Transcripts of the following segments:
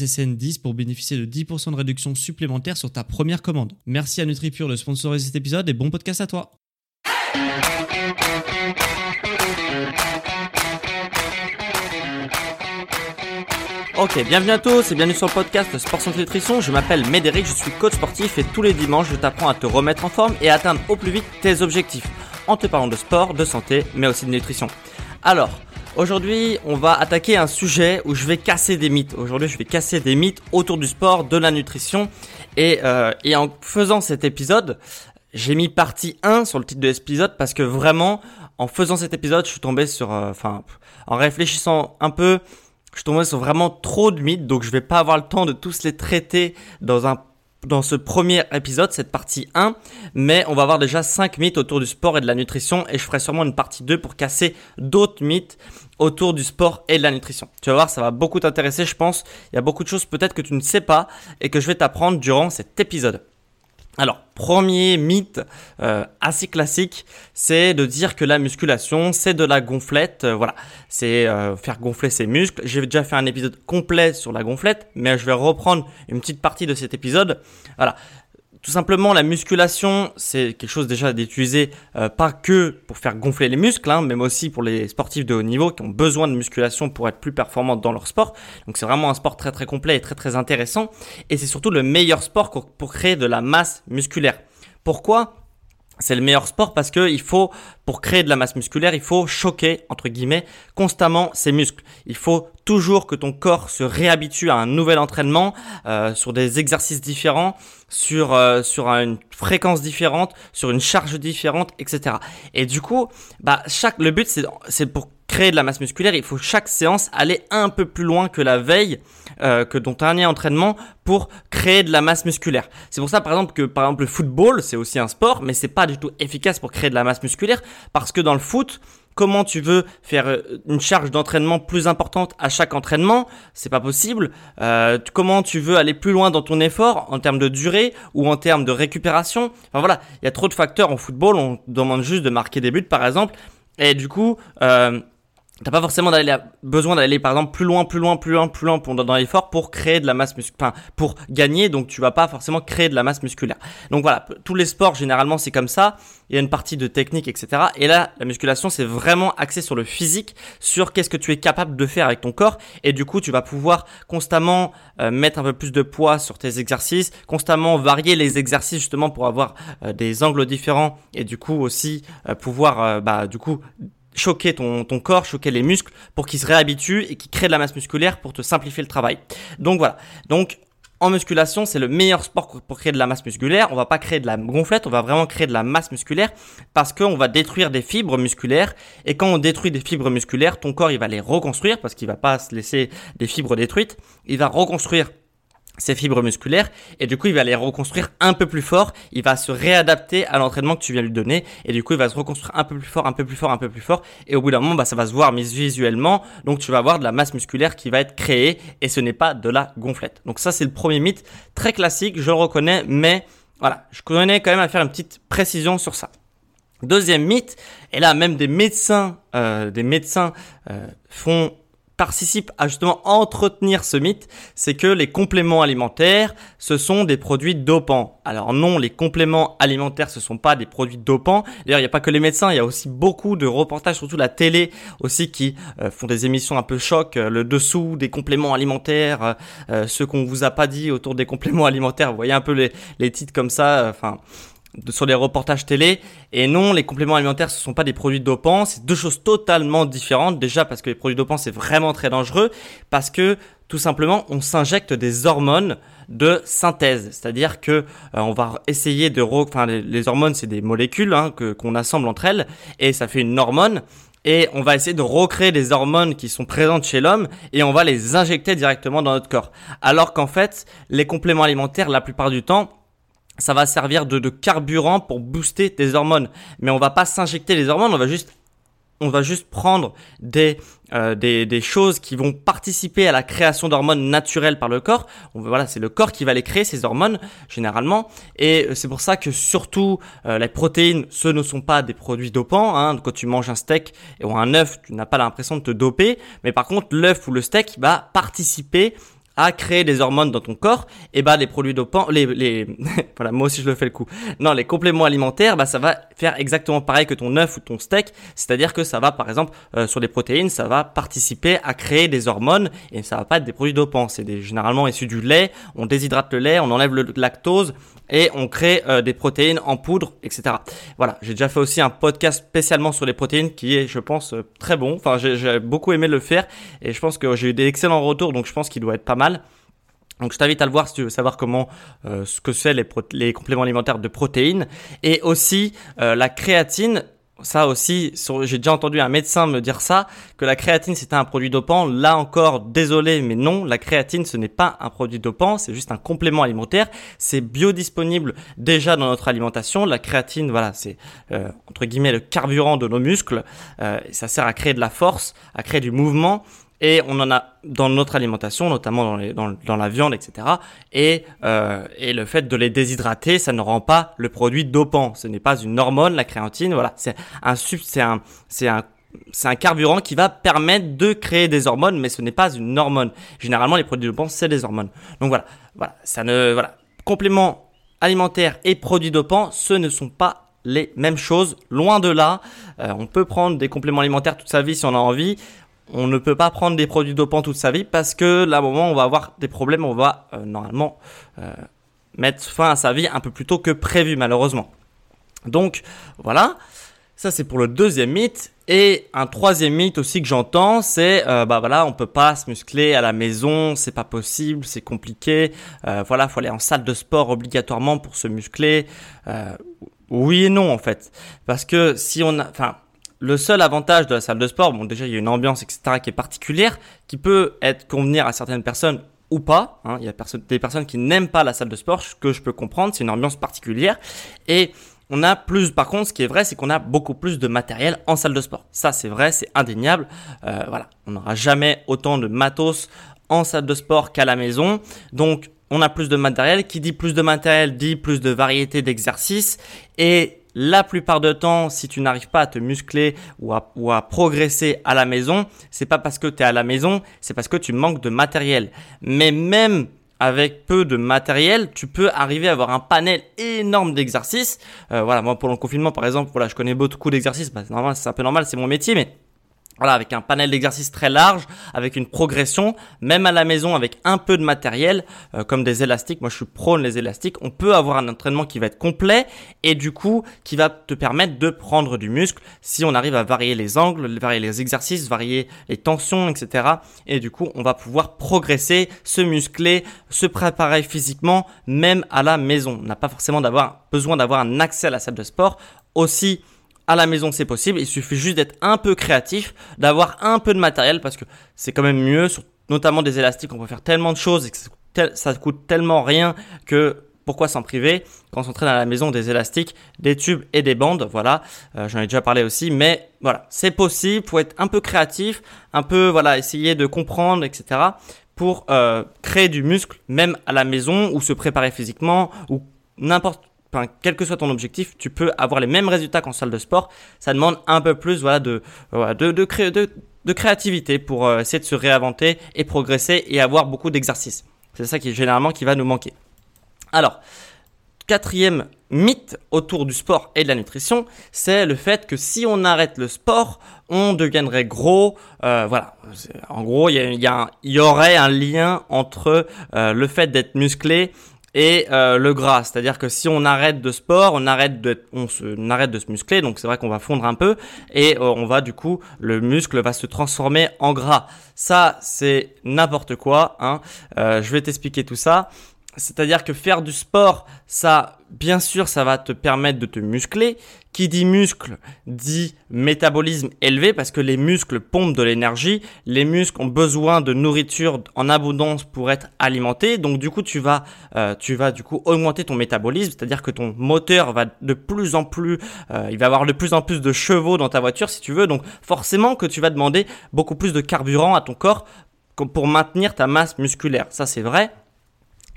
SSN10 pour bénéficier de 10% de réduction supplémentaire sur ta première commande. Merci à NutriPure de sponsoriser cet épisode et bon podcast à toi. Ok, bienvenue à tous et bienvenue sur le podcast Sport Santé Nutrition. Je m'appelle Médéric, je suis coach sportif et tous les dimanches je t'apprends à te remettre en forme et à atteindre au plus vite tes objectifs en te parlant de sport, de santé, mais aussi de nutrition. Alors, Aujourd'hui, on va attaquer un sujet où je vais casser des mythes. Aujourd'hui, je vais casser des mythes autour du sport, de la nutrition. Et, euh, et en faisant cet épisode, j'ai mis partie 1 sur le titre de l'épisode parce que vraiment, en faisant cet épisode, je suis tombé sur... euh, Enfin, en réfléchissant un peu, je suis tombé sur vraiment trop de mythes. Donc, je vais pas avoir le temps de tous les traiter dans un dans ce premier épisode, cette partie 1, mais on va avoir déjà 5 mythes autour du sport et de la nutrition et je ferai sûrement une partie 2 pour casser d'autres mythes autour du sport et de la nutrition. Tu vas voir, ça va beaucoup t'intéresser, je pense. Il y a beaucoup de choses peut-être que tu ne sais pas et que je vais t'apprendre durant cet épisode. Alors, premier mythe euh, assez classique, c'est de dire que la musculation, c'est de la gonflette. Euh, voilà, c'est euh, faire gonfler ses muscles. J'ai déjà fait un épisode complet sur la gonflette, mais je vais reprendre une petite partie de cet épisode. Voilà. Tout simplement, la musculation, c'est quelque chose déjà d'utilisé euh, pas que pour faire gonfler les muscles, hein, même aussi pour les sportifs de haut niveau qui ont besoin de musculation pour être plus performants dans leur sport. Donc c'est vraiment un sport très très complet et très très intéressant. Et c'est surtout le meilleur sport pour créer de la masse musculaire. Pourquoi? C'est le meilleur sport parce que il faut, pour créer de la masse musculaire, il faut choquer, entre guillemets, constamment ses muscles. Il faut toujours que ton corps se réhabitue à un nouvel entraînement, euh, sur des exercices différents, sur, euh, sur une fréquence différente, sur une charge différente, etc. Et du coup, bah, chaque, le but, c'est, c'est pour créer de la masse musculaire, il faut chaque séance aller un peu plus loin que la veille, euh, que ton dernier entraînement pour créer de la masse musculaire. C'est pour ça par exemple que par exemple le football, c'est aussi un sport, mais c'est pas du tout efficace pour créer de la masse musculaire parce que dans le foot, comment tu veux faire euh, une charge d'entraînement plus importante à chaque entraînement, c'est pas possible. Euh, comment tu veux aller plus loin dans ton effort en termes de durée ou en termes de récupération? Enfin voilà, il y a trop de facteurs en football. On demande juste de marquer des buts par exemple, et du coup. T'as pas forcément d'aller besoin d'aller par exemple plus loin, plus loin, plus loin, plus loin dans l'effort pour créer de la masse musculaire, enfin, pour gagner. Donc tu vas pas forcément créer de la masse musculaire. Donc voilà, tous les sports généralement c'est comme ça. Il y a une partie de technique, etc. Et là, la musculation c'est vraiment axé sur le physique, sur qu'est-ce que tu es capable de faire avec ton corps. Et du coup, tu vas pouvoir constamment euh, mettre un peu plus de poids sur tes exercices, constamment varier les exercices justement pour avoir euh, des angles différents et du coup aussi euh, pouvoir, bah du coup choquer ton, ton corps, choquer les muscles pour qu'ils se réhabituent et qu'ils créent de la masse musculaire pour te simplifier le travail. Donc voilà. Donc en musculation, c'est le meilleur sport pour créer de la masse musculaire. On va pas créer de la gonflette, on va vraiment créer de la masse musculaire parce qu'on va détruire des fibres musculaires. Et quand on détruit des fibres musculaires, ton corps il va les reconstruire parce qu'il va pas se laisser des fibres détruites. Il va reconstruire ses fibres musculaires et du coup il va les reconstruire un peu plus fort, il va se réadapter à l'entraînement que tu viens lui donner et du coup il va se reconstruire un peu plus fort, un peu plus fort, un peu plus fort et au bout d'un moment bah, ça va se voir visuellement donc tu vas avoir de la masse musculaire qui va être créée et ce n'est pas de la gonflette. Donc ça c'est le premier mythe très classique, je le reconnais mais voilà, je connais quand même à faire une petite précision sur ça. Deuxième mythe, et là même des médecins, euh, des médecins euh, font participe à justement entretenir ce mythe, c'est que les compléments alimentaires, ce sont des produits dopants. Alors non, les compléments alimentaires, ce sont pas des produits dopants. D'ailleurs, il n'y a pas que les médecins, il y a aussi beaucoup de reportages, surtout la télé aussi, qui euh, font des émissions un peu choc, euh, le dessous des compléments alimentaires, euh, ce qu'on vous a pas dit autour des compléments alimentaires. Vous voyez un peu les, les titres comme ça, enfin sur les reportages télé. Et non, les compléments alimentaires, ce sont pas des produits dopants. C'est deux choses totalement différentes. Déjà parce que les produits dopants, c'est vraiment très dangereux. Parce que tout simplement, on s'injecte des hormones de synthèse. C'est-à-dire que euh, on va essayer de... Enfin, les, hormones, c'est des molécules hein, que qu'on assemble entre elles. Et ça fait une hormone. Et on va essayer de recréer des hormones qui sont présentes chez l'homme et on va les injecter directement dans notre corps. Alors qu'en fait, les compléments alimentaires, la plupart du temps, ça va servir de, carburant pour booster tes hormones. Mais on va pas s'injecter les hormones, on va juste on va juste prendre des, euh, des, des, choses qui vont participer à la création d'hormones naturelles par le corps. Voilà, c'est le corps qui va les créer, ces hormones, généralement. Et euh, c'est pour ça que surtout, euh, les protéines, ce ne sont pas des produits dopants. Hein. Quand tu manges un steak ou un œuf, tu n'as pas l'impression de te doper. Mais par contre, l'œuf ou le steak va participer à créer des hormones dans ton corps, et bah les produits dopants, les, les voilà moi aussi je le fais le coup. Non, les compléments alimentaires, bah ça va faire exactement pareil que ton œuf ou ton steak, c'est-à-dire que ça va par exemple euh, sur les protéines, ça va participer à créer des hormones et ça va pas être des produits dopants, c'est généralement issus du lait, on déshydrate le lait, on enlève le lactose et on crée euh, des protéines en poudre, etc. Voilà, j'ai déjà fait aussi un podcast spécialement sur les protéines qui est, je pense, euh, très bon. Enfin, j'ai beaucoup aimé le faire et je pense que j'ai eu des excellents retours, donc je pense qu'il doit être pas mal. Donc je t'invite à le voir si tu veux savoir comment euh, ce que c'est les, les, compléments alimentaires de protéines et aussi la créatine ça aussi, j'ai déjà entendu un médecin me dire ça, que la créatine c'était un produit dopant. Là encore, désolé, mais non, la créatine ce n'est pas un produit dopant, c'est juste un complément alimentaire. C'est biodisponible déjà dans notre alimentation. La créatine, voilà, c'est euh, entre guillemets le carburant de nos muscles. Euh, ça sert à créer de la force, à créer du mouvement et on en a dans notre alimentation, notamment dans, les, dans, dans la viande, etc. Et, euh, et le fait de les déshydrater, ça ne rend pas le produit dopant. Ce n'est pas une hormone, la créatine. Voilà, c'est un c'est un c'est un c'est un carburant qui va permettre de créer des hormones, mais ce n'est pas une hormone. Généralement, les produits dopants, c'est des hormones. Donc voilà, voilà, ça ne, voilà, compléments alimentaires et produits dopants, ce ne sont pas les mêmes choses, loin de là. Euh, on peut prendre des compléments alimentaires toute sa vie si on a envie on ne peut pas prendre des produits dopants toute sa vie parce que là, à moment, on va avoir des problèmes, on va euh, normalement euh, mettre fin à sa vie un peu plus tôt que prévu, malheureusement. Donc, voilà. Ça, c'est pour le deuxième mythe. Et un troisième mythe aussi que j'entends, c'est euh, bah voilà, on peut pas se muscler à la maison, c'est pas possible, c'est compliqué. Euh, voilà, faut aller en salle de sport obligatoirement pour se muscler. oui et non en fait, parce que si on a, enfin, le seul avantage de la salle de sport, bon déjà il y a une ambiance etc qui est particulière, qui peut être convenir à certaines personnes ou pas. Hein. Il y a des personnes qui n'aiment pas la salle de sport, ce que je peux comprendre, c'est une ambiance particulière. Et on a plus, par contre, ce qui est vrai, c'est qu'on a beaucoup plus de matériel en salle de sport. Ça, c'est vrai, c'est indéniable. Euh, voilà, on n'aura jamais autant de matos en salle de sport qu'à la maison. Donc, on a plus de matériel. Qui dit plus de matériel dit plus de variété d'exercices. Et la plupart du temps, si tu n'arrives pas à te muscler ou à, progresser à la maison, c'est pas parce que tu es à la maison, c'est parce que tu manques de matériel. Mais même avec peu de matériel, tu peux arriver à avoir un panel énorme d'exercices. Euh, voilà, moi pour le confinement par exemple, voilà, je connais beaucoup d'exercices, bah, c'est un peu normal, c'est mon métier, mais voilà, avec un panel d'exercices très large, avec une progression, même à la maison avec un peu de matériel, euh, comme des élastiques. Moi, je suis prône les élastiques. On peut avoir un entraînement qui va être complet et du coup, qui va te permettre de prendre du muscle si on arrive à varier les angles, varier les exercices, varier les tensions, etc. Et du coup, on va pouvoir progresser, se muscler, se préparer physiquement, même à la maison. On n'a pas forcément besoin d'avoir un accès à la salle de sport. Aussi, à la maison, c'est possible. Il suffit juste d'être un peu créatif, d'avoir un peu de matériel parce que c'est quand même mieux, notamment des élastiques. On peut faire tellement de choses et ça, coûte tellement rien que pourquoi s'en priver quand on s'entraîne à la maison des élastiques, des tubes et des bandes. Voilà, euh, j'en ai déjà parlé aussi, mais voilà, c'est possible. Faut être un peu créatif, un peu voilà, essayer de comprendre, etc. pour euh, créer du muscle, même à la maison ou se préparer physiquement ou n'importe quel que soit ton objectif, tu peux avoir les mêmes résultats qu'en salle de sport. Ça demande un peu plus, de, créativité pour euh, essayer de se réinventer et progresser et avoir beaucoup d'exercices. C'est ça qui est généralement qui va nous manquer. Alors, quatrième mythe autour du sport et de la nutrition, c'est le fait que si on arrête le sport, on deviendrait gros. Euh, voilà. En gros, il y, y, aurait un lien entre euh, le fait d'être musclé et euh, le gras. C'est-à-dire que si on arrête de sport, on arrête de, on, se, on arrête de se muscler, donc c'est vrai qu'on va fondre un peu et euh, on va du coup, le muscle va se transformer en gras. Ça, c'est n'importe quoi. Hein. Euh, je vais t'expliquer tout ça. C'est-à-dire que faire du sport, ça, bien sûr, ça va te permettre de te muscler. Qui dit muscle dit métabolisme élevé parce que les muscles pompent de l'énergie. Les muscles ont besoin de nourriture en abondance pour être alimentés. Donc du coup, tu vas, euh, tu vas du coup augmenter ton métabolisme, c'est-à-dire que ton moteur va de plus en plus, euh, il va avoir de plus en plus de chevaux dans ta voiture si tu veux. Donc forcément que tu vas demander beaucoup plus de carburant à ton corps pour maintenir ta masse musculaire. Ça c'est vrai.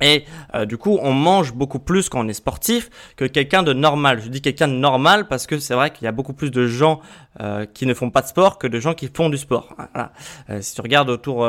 Et euh, du coup, on mange beaucoup plus quand on est sportif que quelqu'un de normal. Je dis quelqu'un de normal parce que c'est vrai qu'il y a beaucoup plus de gens euh, qui ne font pas de sport que de gens qui font du sport. Voilà. Euh, si tu regardes autour,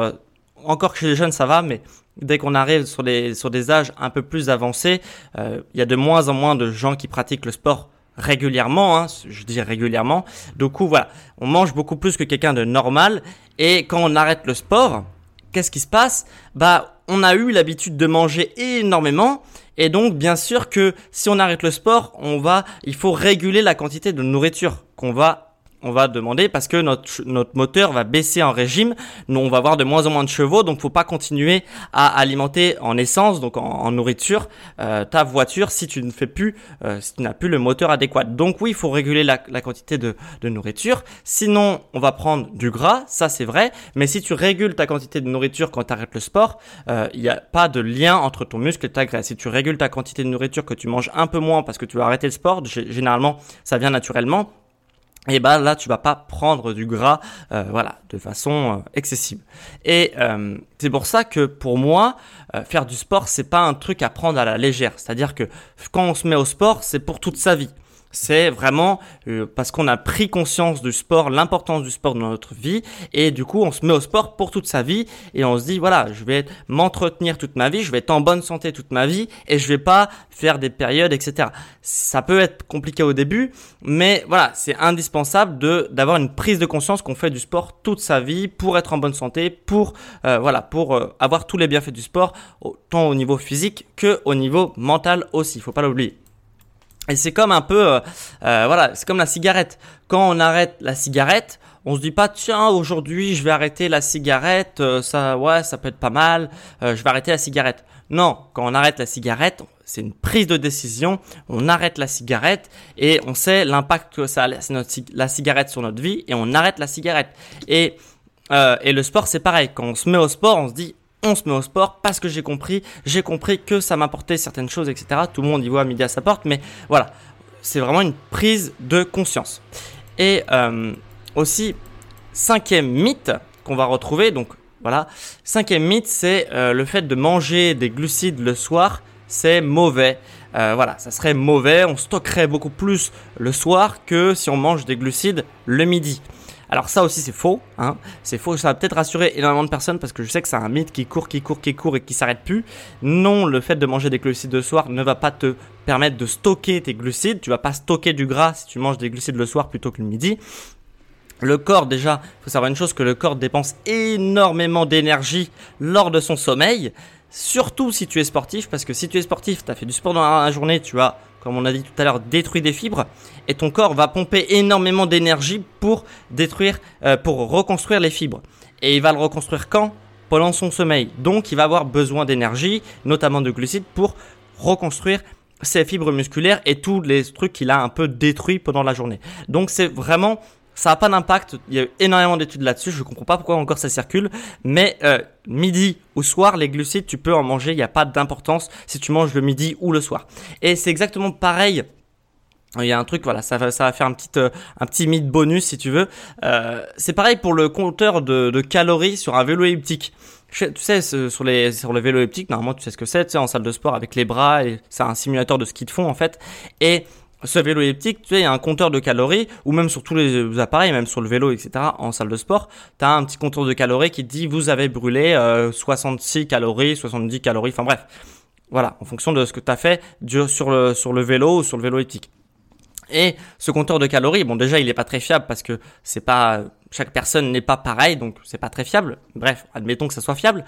encore que chez les jeunes ça va, mais dès qu'on arrive sur des, sur des âges un peu plus avancés, il y a de moins en moins de gens qui pratiquent le sport régulièrement, hein, je dis régulièrement. Du coup, voilà, on mange beaucoup plus que quelqu'un de normal. Et quand on arrête le sport, qu'est-ce qui se passe? Bah, on a eu l'habitude de manger énormément. Et donc bien sûr que si on arrête le sport, on va il faut réguler la quantité de nourriture qu'on va on va demander parce que notre, notre moteur va baisser en régime, nous on va avoir de moins en moins de chevaux, donc faut pas continuer à alimenter en essence, donc en, nourriture, euh, ta voiture si tu ne fais plus, euh, si tu n'as plus le moteur adéquat. Donc oui, il faut réguler la, la quantité de, de, nourriture. Sinon, on va prendre du gras, ça c'est vrai, mais si tu régules ta quantité de nourriture quand tu arrêtes le sport, euh, il n'y a pas de lien entre ton muscle et ta graisse. Si tu régules ta quantité de nourriture, que tu manges un peu moins parce que tu vas arrêter le sport, généralement ça vient naturellement et bah là tu vas pas prendre du gras euh, voilà de façon euh, excessive. Et euh, c'est pour ça que pour moi faire du sport c'est pas un truc à prendre à la légère. C'est à dire que quand on se met au sport c'est pour toute sa vie c'est vraiment euh, parce qu'on a pris conscience du sport, l'importance du sport dans notre vie, et du coup on se met au sport pour toute sa vie, et on se dit voilà, je vais m'entretenir toute ma vie, je vais être en bonne santé toute ma vie, et je vais pas faire des périodes, etc. Ça peut être compliqué au début, mais voilà, c'est indispensable de d'avoir une prise de conscience qu'on fait du sport toute sa vie pour être en bonne santé, pour euh, voilà, pour euh, avoir tous les bienfaits du sport, tant au niveau physique que au niveau mental aussi. Il faut pas l'oublier. Et c'est comme un peu, euh, euh, voilà, c'est comme la cigarette. Quand on arrête la cigarette, on se dit pas tiens aujourd'hui je vais arrêter la cigarette, euh, ça ouais ça peut être pas mal, je vais arrêter la cigarette. Non, quand on arrête la cigarette, c'est une prise de décision. On arrête la cigarette et on sait l'impact que ça a la cigarette sur notre vie et on arrête la cigarette. Et et le sport c'est pareil. Quand on se met au sport, on se dit on se met au sport parce que j'ai compris, j'ai compris que ça m'apportait certaines choses, etc. Tout le monde y voit midi à sa porte, mais voilà, c'est vraiment une prise de conscience. Et euh, aussi, cinquième mythe qu'on va retrouver, donc voilà, cinquième mythe, c'est euh, le fait de manger des glucides le soir, c'est mauvais. Euh, voilà, ça serait mauvais, on stockerait beaucoup plus le soir que si on mange des glucides le midi. Alors ça aussi c'est faux, hein. c'est faux, ça va peut-être rassurer énormément de personnes parce que je sais que c'est un mythe qui court, qui court, qui court et qui s'arrête plus. Non, le fait de manger des glucides le soir ne va pas te permettre de stocker tes glucides, tu vas pas stocker du gras si tu manges des glucides le soir plutôt que le midi. Le corps déjà, il faut savoir une chose que le corps dépense énormément d'énergie lors de son sommeil, surtout si tu es sportif parce que si tu es sportif, tu as fait du sport dans la journée, tu as comme on a dit tout à l'heure, détruit des fibres et ton corps va pomper énormément d'énergie pour détruire, euh, pour reconstruire les fibres. Et il va le reconstruire quand? Pendant son sommeil. Donc il va avoir besoin d'énergie, notamment de glucides, pour reconstruire ses fibres musculaires et tous les trucs qu'il a un peu détruits pendant la journée. Donc c'est vraiment ça n'a pas d'impact. Il y a eu énormément d'études là-dessus. Je ne comprends pas pourquoi encore ça circule. Mais euh, midi ou soir, les glucides, tu peux en manger. Il n'y a pas d'importance si tu manges le midi ou le soir. Et c'est exactement pareil. Il y a un truc, voilà, ça va, faire un petit, euh, un petit mythe bonus si tu veux. Euh, c'est pareil pour le compteur de, calories sur un vélo elliptique. Tu sais, sur les, sur le vélo elliptique, normalement, tu sais ce que c'est, tu en salle de sport avec les bras, c'est un simulateur de ski de fond en fait. Et ce vélo elliptique, tu sais, il y a un compteur de calories, ou même sur tous les appareils, même sur le vélo, etc., en salle de sport, tu as un petit compteur de calories qui dit vous avez brûlé 66 euh, calories, 70 calories, enfin bref. Voilà, en fonction de ce que tu as fait sur le, sur le vélo ou sur le vélo elliptique. Et ce compteur de calories, bon déjà il n'est pas très fiable parce que c'est pas chaque personne n'est pas pareil, donc c'est pas très fiable. Bref, admettons que ça soit fiable.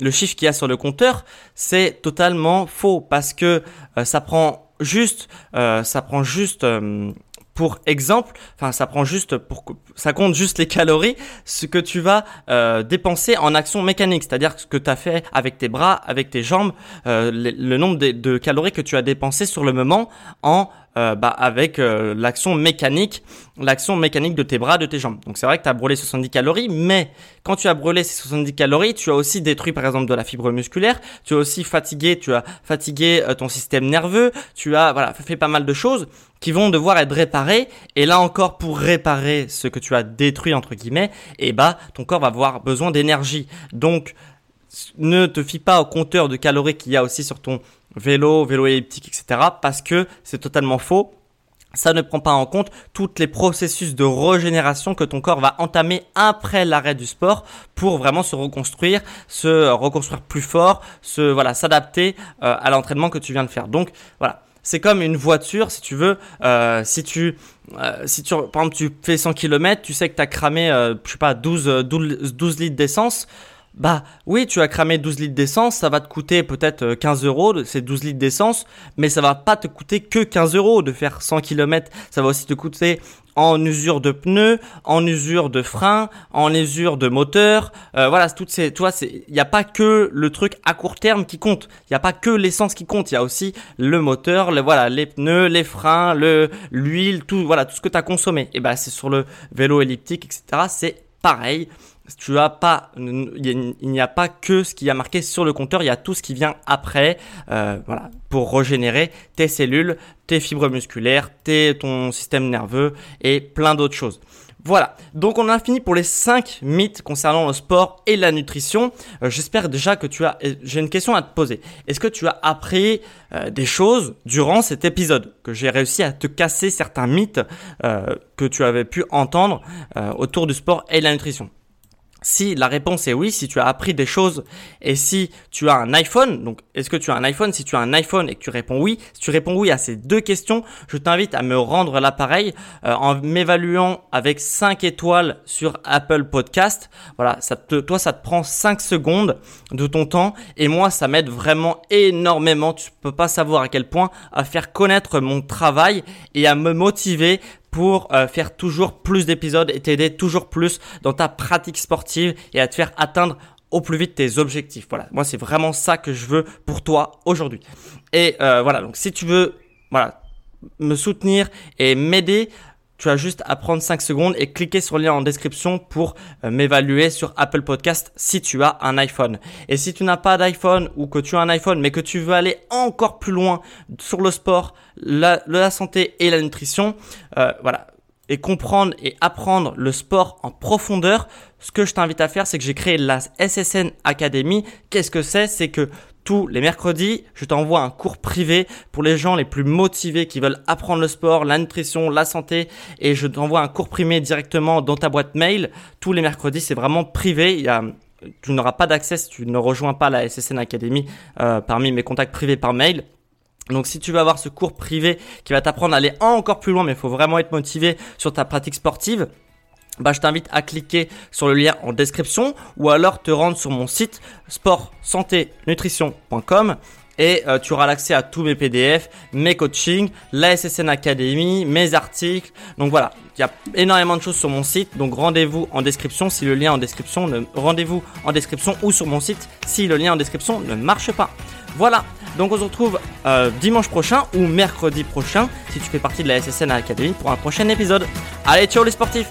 Le chiffre qu'il y a sur le compteur, c'est totalement faux parce que euh, ça prend juste, euh, ça prend juste euh, pour exemple, enfin ça prend juste pour ça compte juste les calories, ce que tu vas euh, dépenser en action mécanique, c'est-à-dire ce que tu as fait avec tes bras, avec tes jambes, euh, le, nombre de, calories que tu as dépensé sur le moment en euh, bah, avec l'action mécanique, l'action mécanique de tes bras, de tes jambes. Donc c'est vrai que tu as brûlé 70 calories, mais quand tu as brûlé ces 70 calories, tu as aussi détruit par exemple de la fibre musculaire, tu as aussi fatigué, tu as fatigué ton système nerveux, tu as voilà, fait pas mal de choses qui vont devoir être réparés. Et là encore, pour réparer ce que tu as détruit, entre guillemets, et eh bah, ton corps va avoir besoin d'énergie. Donc, ne te fie pas au compteur de calories qu'il y a aussi sur ton vélo, vélo elliptique, etc. Parce que c'est totalement faux. Ça ne prend pas en compte tous les processus de régénération que ton corps va entamer après l'arrêt du sport pour vraiment se reconstruire, se reconstruire plus fort, se voilà, s'adapter euh, à l'entraînement que tu viens de faire. Donc voilà, c'est comme une voiture, si tu veux. Euh, si tu, euh, si tu, par exemple, tu fais 100 km, tu sais que tu as cramé, euh, je sais pas, 12, 12, 12 litres d'essence. Bah oui, tu as cramé 12 litres d'essence, ça va te coûter peut-être 15 euros, ces 12 litres d'essence, mais ça va pas te coûter que 15 euros de faire 100 km. Ça va aussi te coûter en usure de pneus, en usure de frein, en usure de moteur. Euh, voilà, toutes ces, tu vois, il n'y a pas que le truc à court terme qui compte. Il n'y a pas que l'essence qui compte. Il y a aussi le moteur, le, voilà, les pneus, les freins, le, l'huile, tout, voilà, tout ce que tu as consommé. Et ben, c'est sur le vélo elliptique, etc. C'est pareil tu as pas, il n'y a pas que ce qui a marqué sur le compteur, il y a tout ce qui vient après, euh, voilà, pour régénérer tes cellules, tes fibres musculaires, tes, ton système nerveux et plein d'autres choses. Voilà, donc on a fini pour les 5 mythes concernant le sport et la nutrition. Euh, j'espère déjà que tu as... J'ai une question à te poser. Est-ce que tu as appris euh, des choses durant cet épisode? Que j'ai réussi à te casser certains mythes que tu avais pu entendre autour du sport et de la nutrition si la réponse est oui, si tu as appris des choses et si tu as un iPhone, donc est-ce que tu as un iPhone? Si tu as un iPhone et que tu réponds oui, si tu réponds oui à ces deux questions, je t'invite à me rendre l'appareil euh, en m'évaluant avec 5 étoiles sur Apple Podcast. Voilà, ça te, toi ça te prend 5 secondes de ton temps et moi ça m'aide vraiment énormément. Tu peux pas savoir à quel point à faire connaître mon travail et à me motiver pour euh, faire toujours plus d'épisodes et t'aider toujours plus dans ta pratique sportive et à te faire atteindre au plus vite tes objectifs. Voilà, moi c'est vraiment ça que je veux pour toi aujourd'hui. Et euh, voilà, donc si tu veux voilà, me soutenir et m'aider, tu as juste à prendre 5 secondes et cliquer sur le lien en description pour euh, m'évaluer sur Apple Podcast si tu as un iPhone. Et si tu n'as pas d'iPhone ou que tu as un iPhone mais que tu veux aller encore plus loin sur le sport, la, la santé et la nutrition, euh, voilà, et comprendre et apprendre le sport en profondeur, ce que je t'invite à faire, c'est que j'ai créé la SSN Academy. Qu'est-ce que c'est? C'est que tous les mercredis, je t'envoie un cours privé pour les gens les plus motivés qui veulent apprendre le sport, la nutrition, la santé et je t'envoie un cours privé directement dans ta boîte mail. Tous les mercredis, c'est vraiment privé. Tu n'auras pas d'accès si tu ne rejoins pas la SSN Academy euh, parmi mes contacts privés par mail. Donc si tu veux avoir ce cours privé qui va t'apprendre à aller encore plus loin, mais il faut vraiment être motivé sur ta pratique sportive, bah, je t'invite à cliquer sur le lien en description ou alors te rendre sur mon site sport santé nutrition.com et euh, tu auras l'accès à tous mes PDF, mes coachings, la SSN Academy, mes articles. Donc voilà, il y a énormément de choses sur mon site. Donc rendez-vous en description si le lien en description rendez-vous en description ou sur mon site si le lien en description ne marche pas. Voilà, donc on se retrouve euh, dimanche prochain ou mercredi prochain si tu fais partie de la SSN Academy pour un prochain épisode. Allez, ciao les sportifs